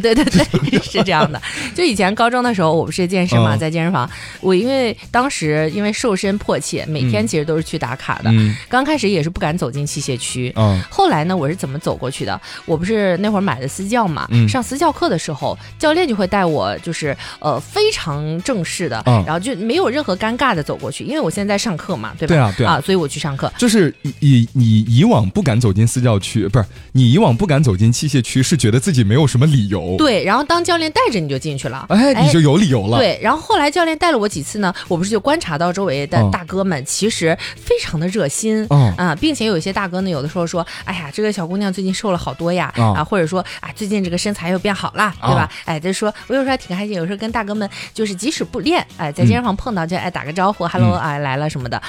Speaker 3: 对 对对，是这样的。就以前高中的时候，我不是健身嘛，在健身房，我因为当时因为瘦身迫切，每天其实都是去打卡的。刚开始也是不敢走进器械区，嗯，后来呢，我是怎么走过去的？我不是那会儿买的私教嘛，上私教课的时候，教练就会带我，就是呃非常正式的，然后就没有任何尴尬的走过去，因为我现在在上课嘛，对吧？
Speaker 4: 对啊，对
Speaker 3: 啊，所以我去上课。
Speaker 4: 就是以以以往不敢走进私教区，不是你以往不敢走进器械区，是觉得自己没有什么理由。
Speaker 3: 对，然后当教练带着你就进去了，
Speaker 4: 哎，你就有理由了。
Speaker 3: 对，然后后来教练带了我几次呢，我不是就观察到周围的大哥们其实非常的热心，啊，并且有一些大哥呢，有的时候说，哎呀，这个小姑娘最近瘦了好多呀，啊，或者说，啊，最近这个身材又变好了，对吧？哎，就说我有时候还挺开心，有时候跟大哥们就是即使不练，哎，在健身房碰到就哎打个招呼，hello，哎来了什么的。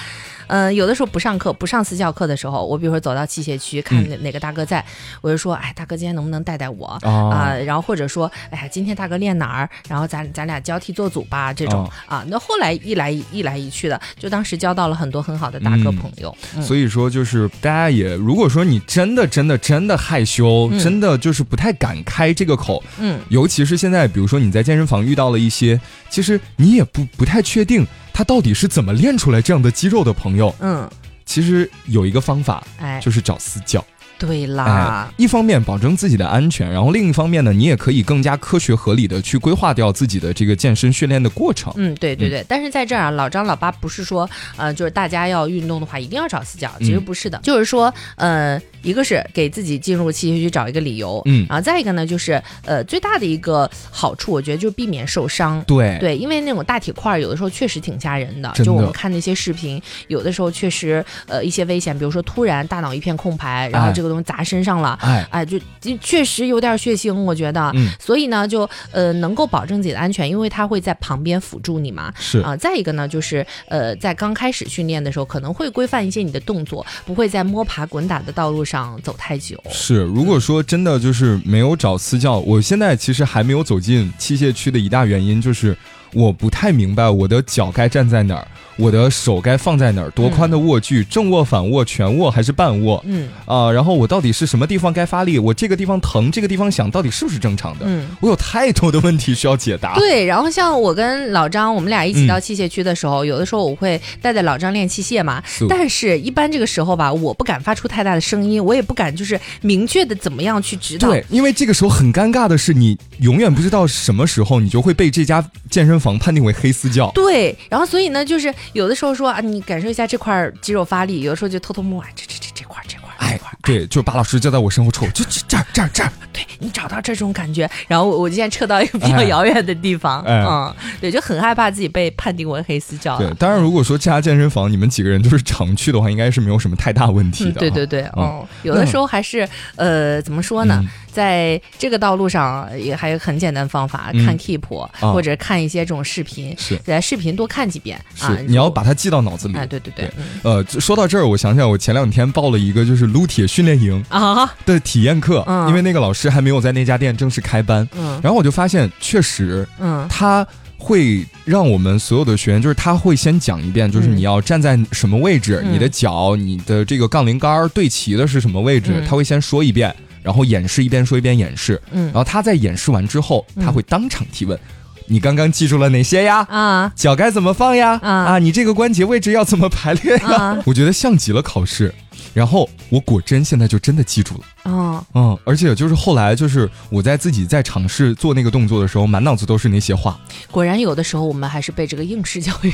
Speaker 3: 嗯，有的时候不上课、不上私教课的时候，我比如说走到器械区看哪个大哥在，我就说，哎，大哥今天能不能带带我啊？然后或者说，哎呀，今天大哥练哪儿？然后咱咱俩交替做组吧，这种啊。那后来一来一来一去的，就当时交到了很多很好的大哥朋友。
Speaker 4: 所以说，就是大家也，如果说你真的真的真的害羞，真的就是不太敢开这个口，嗯，尤其是现在，比如说你在健身房遇到了一些，其实你也不不太确定。他到底是怎么练出来这样的肌肉的朋友？嗯，其实有一个方法，哎，就是找私教。
Speaker 3: 对啦，
Speaker 4: 一方面保证自己的安全，然后另一方面呢，你也可以更加科学合理的去规划掉自己的这个健身训练的过程。
Speaker 3: 嗯，对对对。但是在这儿啊，老张老八不是说，呃，就是大家要运动的话一定要找私教，其实不是的，就是说，呃，一个是给自己进入器械去找一个理由，嗯，然后再一个呢，就是呃，最大的一个好处，我觉得就是避免受伤。
Speaker 4: 对
Speaker 3: 对，因为那种大铁块有的时候确实挺吓人的，就我们看那些视频，有的时候确实呃一些危险，比如说突然大脑一片空白，然后这个。砸身上了，哎哎，就确实有点血腥，我觉得，嗯，所以呢，就呃能够保证自己的安全，因为他会在旁边辅助你嘛，
Speaker 4: 是
Speaker 3: 啊。再一个呢，就是呃在刚开始训练的时候，可能会规范一些你的动作，不会在摸爬滚打的道路上走太久。
Speaker 4: 是，如果说真的就是没有找私教，我现在其实还没有走进器械区的一大原因就是我不太明白我的脚该站在哪儿。我的手该放在哪儿？多宽的握距？正握、反握、全握还是半握？嗯啊，然后我到底是什么地方该发力？我这个地方疼，这个地方响，到底是不是正常的？嗯，我有太多的问题需要解答。
Speaker 3: 对，然后像我跟老张，我们俩一起到器械区的时候，有的时候我会带着老张练器械嘛。但是，一般这个时候吧，我不敢发出太大的声音，我也不敢就是明确的怎么样去指导。
Speaker 4: 对，因为这个时候很尴尬的是，你永远不知道什么时候你就会被这家健身房判定为黑私教。
Speaker 3: 对，然后所以呢，就是。有的时候说啊，你感受一下这块肌肉发力；有的时候就偷偷摸啊，这这这这块这块这块。
Speaker 4: 对，就把老师叫在我身后抽，就这这儿这儿这儿。
Speaker 3: 对你找到这种感觉，然后我我今天撤到一个比较遥远的地方，嗯，对，就很害怕自己被判定为黑私教。
Speaker 4: 对，当然如果说这家健身房你们几个人都是常去的话，应该是没有什么太大问题的。
Speaker 3: 对对对，哦，有的时候还是呃，怎么说呢？在这个道路上也还有很简单方法，看 Keep 或者看一些这种视频，
Speaker 4: 是
Speaker 3: 在视频多看几遍
Speaker 4: 啊。你要把它记到脑子里。
Speaker 3: 哎，对对对。
Speaker 4: 呃，说到这儿，我想起来，我前两天报了一个就是撸铁训练营啊的体验课，因为那个老师还没有在那家店正式开班。嗯。然后我就发现，确实，嗯，他会让我们所有的学员，就是他会先讲一遍，就是你要站在什么位置，你的脚、你的这个杠铃杆对齐的是什么位置，他会先说一遍。然后演示一边说一边演示，嗯，然后他在演示完之后，他会当场提问：“你刚刚记住了哪些呀？啊，脚该怎么放呀？啊，你这个关节位置要怎么排列呀？” 我觉得像极了考试。然后我果真现在就真的记住了。哦，嗯，而且就是后来就是我在自己在尝试做那个动作的时候，满脑子都是那些话。
Speaker 3: 果然有的时候我们还是被这个应试教育。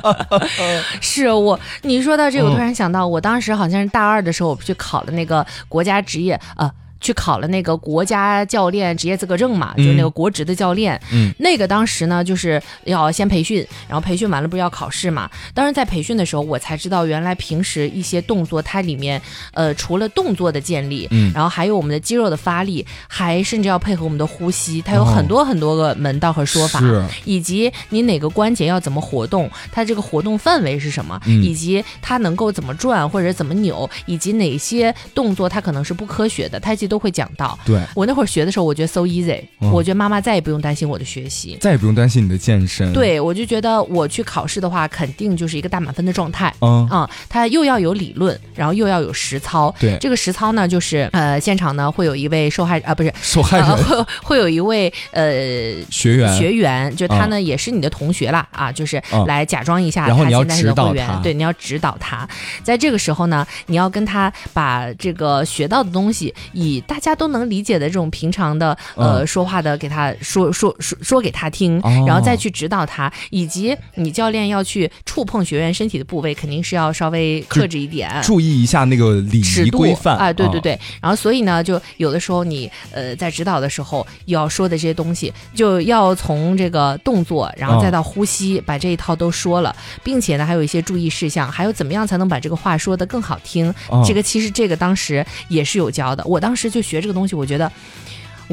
Speaker 3: 是我，你说到这个，我突然想到，我当时好像是大二的时候，我去考的那个国家职业啊。去考了那个国家教练职业资格证嘛，就是那个国职的教练。嗯，那个当时呢，就是要先培训，然后培训完了不是要考试嘛？当时在培训的时候，我才知道原来平时一些动作它里面，呃，除了动作的建立，嗯，然后还有我们的肌肉的发力，还甚至要配合我们的呼吸，它有很多很多个门道和说法，以及你哪个关节要怎么活动，它这个活动范围是什么，以及它能够怎么转或者怎么扭，以及哪些动作它可能是不科学的，太极。都会讲到。
Speaker 4: 对。
Speaker 3: 我那会儿学的时候，我觉得 so easy，我觉得妈妈再也不用担心我的学习，
Speaker 4: 再也不用担心你的健身。
Speaker 3: 对，我就觉得我去考试的话，肯定就是一个大满分的状态。嗯。啊，它又要有理论，然后又要有实操。
Speaker 4: 对，
Speaker 3: 这个实操呢，就是呃，现场呢会有一位受害啊，不是
Speaker 4: 受害人，
Speaker 3: 会会有一位呃
Speaker 4: 学员，
Speaker 3: 学员，就他呢也是你的同学啦啊，就是来假装一下，
Speaker 4: 然后你要
Speaker 3: 指
Speaker 4: 导他，
Speaker 3: 对，你要指导他，在这个时候呢，你要跟他把这个学到的东西，以大家都能理解的这种平常的呃说话的给他说说说说给他听，然后再去指导他，以及你教练要去触碰学员身体的部位，肯定是要稍微克制一点，
Speaker 4: 注意一下那个礼仪规范。
Speaker 3: 啊，对对对，然后所以呢，就有的时候你呃在指导的时候要说的这些东西，就要从这个动作，然后再到呼吸，把这一套都说了，并且呢还有一些注意事项，还有怎么样才能把这个话说的更好听，这个其实这个当时也是有教的，我当时就学这个东西，我觉得。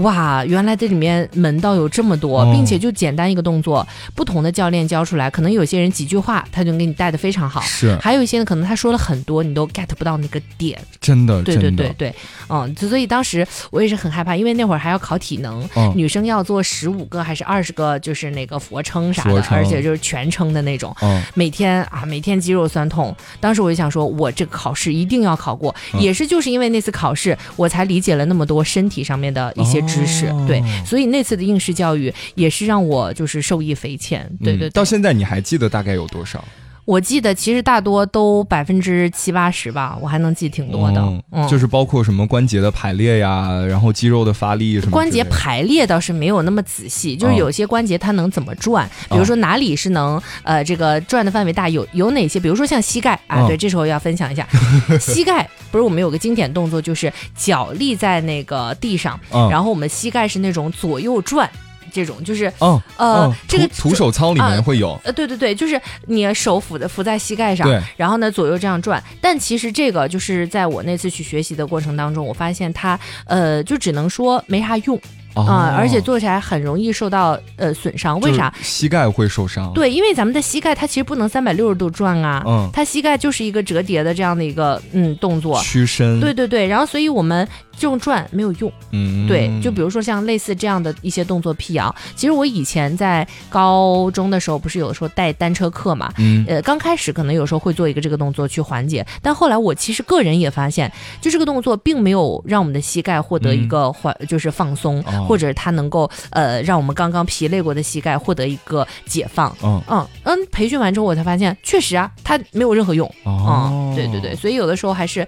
Speaker 3: 哇，原来这里面门道有这么多，并且就简单一个动作，不同的教练教出来，可能有些人几句话他就给你带的非常好，
Speaker 4: 是，
Speaker 3: 还有一些呢，可能他说了很多，你都 get 不到那个点，
Speaker 4: 真的，
Speaker 3: 对对对对，嗯，所以当时我也是很害怕，因为那会儿还要考体能，女生要做十五个还是二十个，就是那个俯卧撑啥的，而且就是全撑的那种，每天啊每天肌肉酸痛，当时我就想说，我这个考试一定要考过，也是就是因为那次考试，我才理解了那么多身体上面的一些。知识对，所以那次的应试教育也是让我就是受益匪浅。对对，
Speaker 4: 到现在你还记得大概有多少？
Speaker 3: 我记得其实大多都百分之七八十吧，我还能记挺多的。
Speaker 4: 嗯，就是包括什么关节的排列呀，然后肌肉的发力什么。
Speaker 3: 关节排列倒是没有那么仔细，就是有些关节它能怎么转，比如说哪里是能呃这个转的范围大，有有哪些？比如说像膝盖啊，对，这时候要分享一下，膝盖不是我们有个经典动作，就是脚立在那个地上，然后我们膝盖是那种左右转。这种就是，呃，这个
Speaker 4: 徒手操里面会有，
Speaker 3: 呃，对对对，就是你手扶的扶在膝盖上，然后呢左右这样转。但其实这个就是在我那次去学习的过程当中，我发现它，呃，就只能说没啥用。啊，而且做起来很容易受到呃损伤，为啥？
Speaker 4: 膝盖会受伤。
Speaker 3: 对，因为咱们的膝盖它其实不能三百六十度转啊，嗯，它膝盖就是一个折叠的这样的一个嗯动作，
Speaker 4: 屈伸。
Speaker 3: 对对对，然后所以我们这种转没有用，嗯，对，就比如说像类似这样的一些动作辟谣，其实我以前在高中的时候不是有的时候带单车课嘛，嗯，呃，刚开始可能有时候会做一个这个动作去缓解，但后来我其实个人也发现，就这个动作并没有让我们的膝盖获得一个缓，就是放松。或者它能够呃让我们刚刚疲累过的膝盖获得一个解放，嗯嗯嗯，培训完之后我才发现，确实啊，它没有任何用，哦，对对对，所以有的时候还是。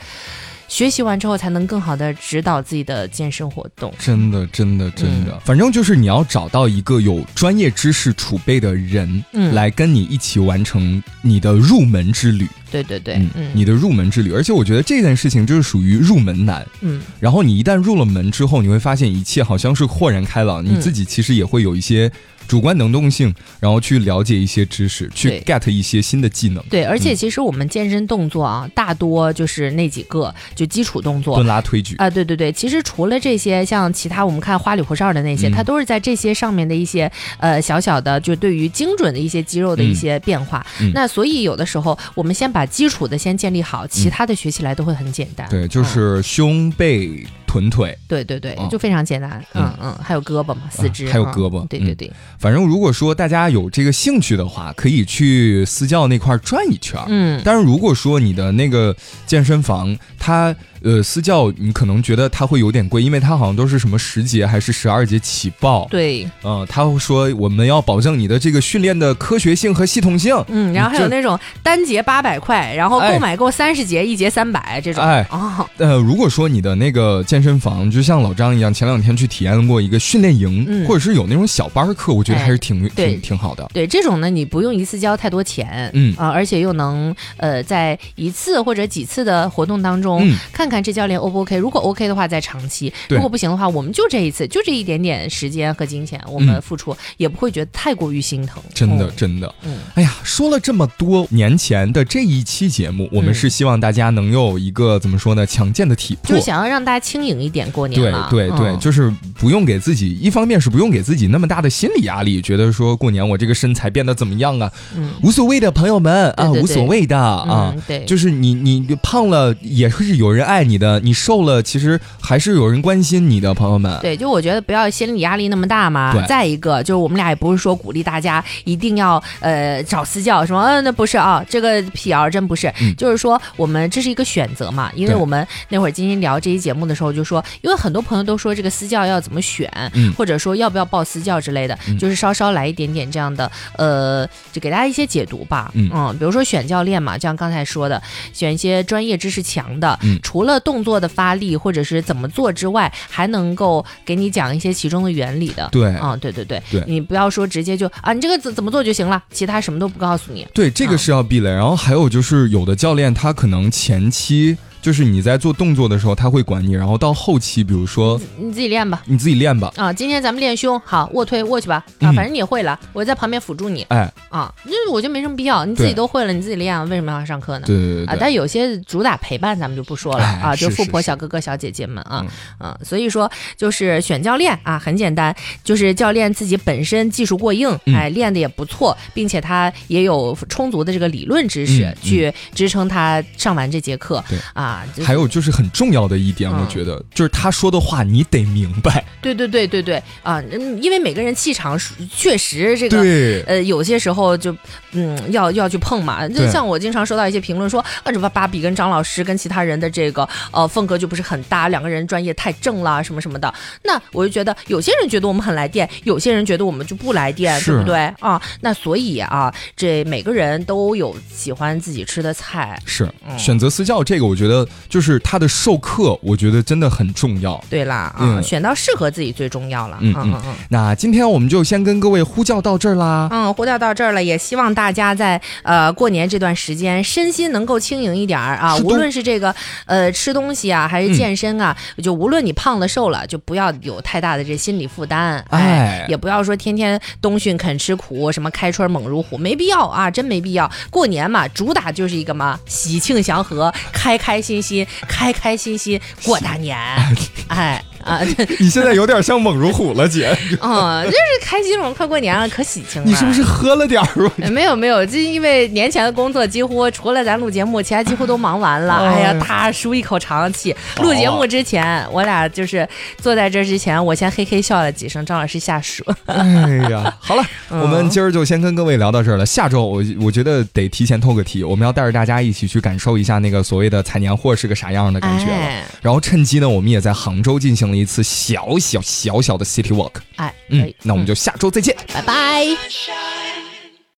Speaker 3: 学习完之后才能更好的指导自己的健身活动。
Speaker 4: 真的，真的，真的，反正就是你要找到一个有专业知识储备的人，嗯，来跟你一起完成你的入门之旅。
Speaker 3: 对对对，
Speaker 4: 嗯，你的入门之旅。而且我觉得这件事情就是属于入门难，嗯。然后你一旦入了门之后，你会发现一切好像是豁然开朗，你自己其实也会有一些。主观能动性，然后去了解一些知识，去 get 一些新的技能。
Speaker 3: 对，而且其实我们健身动作啊，大多就是那几个，就基础动作，
Speaker 4: 蹲拉推举
Speaker 3: 啊。对对对，其实除了这些，像其他我们看花里胡哨的那些，它都是在这些上面的一些呃小小的，就对于精准的一些肌肉的一些变化。那所以有的时候，我们先把基础的先建立好，其他的学起来都会很简单。
Speaker 4: 对，就是胸背。臀腿，
Speaker 3: 对对对，就非常简单，嗯。嗯，还有胳膊嘛，四肢，
Speaker 4: 还有胳膊，
Speaker 3: 对对对。
Speaker 4: 反正如果说大家有这个兴趣的话，可以去私教那块转一圈，嗯。但是如果说你的那个健身房，它呃，私教你可能觉得它会有点贵，因为它好像都是什么十节还是十二节起报。
Speaker 3: 对，
Speaker 4: 嗯，他会说我们要保证你的这个训练的科学性和系统性。
Speaker 3: 嗯，然后还有那种单节八百块，然后购买够三十节一节三百这种。
Speaker 4: 哎，哦，呃，如果说你的那个健身房就像老张一样，前两天去体验过一个训练营，或者是有那种小班课，我觉得还是挺挺挺好的。
Speaker 3: 对，这种呢，你不用一次交太多钱，嗯啊，而且又能呃在一次或者几次的活动当中看。看这教练 O 不 OK？如果 OK 的话，再长期；如果不行的话，我们就这一次，就这一点点时间和金钱，我们付出也不会觉得太过于心疼。
Speaker 4: 真的，真的。嗯，哎呀，说了这么多年前的这一期节目，我们是希望大家能有一个怎么说呢？强健的体魄，
Speaker 3: 就想要让大家轻盈一点过年。
Speaker 4: 对对对，就是不用给自己，一方面是不用给自己那么大的心理压力，觉得说过年我这个身材变得怎么样啊？嗯，无所谓的，朋友们啊，无所谓的啊。
Speaker 3: 对，
Speaker 4: 就是你你胖了也是有人爱。爱你的，你瘦了，其实还是有人关心你的，朋友们。
Speaker 3: 对，就我觉得不要心理压力那么大嘛。再一个，就是我们俩也不是说鼓励大家一定要呃找私教什么，嗯，那不是啊，这个辟谣真不是，就是说我们这是一个选择嘛。因为我们那会儿今天聊这期节目的时候就说，因为很多朋友都说这个私教要怎么选，或者说要不要报私教之类的，就是稍稍来一点点这样的呃，就给大家一些解读吧。嗯，比如说选教练嘛，就像刚才说的，选一些专业知识强的，除了动作的发力或者是怎么做之外，还能够给你讲一些其中的原理的。
Speaker 4: 对，
Speaker 3: 啊，对对对，你不要说直接就啊，你这个怎怎么做就行了，其他什么都不告诉你。
Speaker 4: 对，这个是要避雷。然后还有就是有的教练他可能前期。就是你在做动作的时候，他会管你，然后到后期，比如说
Speaker 3: 你自己练吧，
Speaker 4: 你自己练吧。
Speaker 3: 啊，今天咱们练胸，好卧推卧去吧。啊，反正你也会了，我在旁边辅助你。
Speaker 4: 哎，
Speaker 3: 啊，那我觉得没什么必要，你自己都会了，你自己练，为什么要上课呢？
Speaker 4: 对对对。
Speaker 3: 啊，但有些主打陪伴，咱们就不说了啊，就富婆小哥哥小姐姐们啊，嗯，所以说就是选教练啊，很简单，就是教练自己本身技术过硬，哎，练的也不错，并且他也有充足的这个理论知识去支撑他上完这节课。
Speaker 4: 对
Speaker 3: 啊，
Speaker 4: 还有就是。很重要的一点，我觉得就是他说的话你得明白。
Speaker 3: 对对对对对啊，嗯，因为每个人气场确实这个呃，有些时候就嗯要要去碰嘛。就像我经常收到一些评论说，啊，这芭比跟张老师跟其他人的这个呃风格就不是很搭，两个人专业太正了什么什么的。那我就觉得有些人觉得我们很来电，有些人觉得我们就不来电，对不对啊？那所以啊，这每个人都有喜欢自己吃的菜。
Speaker 4: 是选择私教这个，我觉得就是他。的授课，我觉得真的很重要。
Speaker 3: 对啦，啊，选到适合自己最重要了。嗯嗯嗯。
Speaker 4: 那今天我们就先跟各位呼叫到这儿啦。
Speaker 3: 嗯，呼叫到这儿了，也希望大家在呃过年这段时间身心能够轻盈一点儿啊。无论是这个呃吃东西啊，还是健身啊，就无论你胖了瘦了，就不要有太大的这心理负担。哎，也不要说天天冬训肯吃苦，什么开春猛如虎，没必要啊，真没必要。过年嘛，主打就是一个嘛喜庆祥和，开开心心，心。开开心心过大年，哎。啊，
Speaker 4: 你现在有点像猛如虎了，姐。
Speaker 3: 嗯，就是开心了，快过年了，可喜庆了。
Speaker 4: 你是不是喝了点儿？
Speaker 3: 没有没有，就因为年前的工作几乎除了咱录节目，其他几乎都忙完了。哎呀，大舒一口长气。录节目之前，我俩就是坐在这之前，我先嘿嘿笑了几声，张老师下属。
Speaker 4: 哎呀，好了，我们今儿就先跟各位聊到这儿了。下周我我觉得得提前透个题，我们要带着大家一起去感受一下那个所谓的采年货是个啥样的感觉了。然后趁机呢，我们也在杭州进行。一次小小小小的 city walk，
Speaker 3: 哎，
Speaker 4: 嗯，那我们就下周再见，
Speaker 3: 拜拜。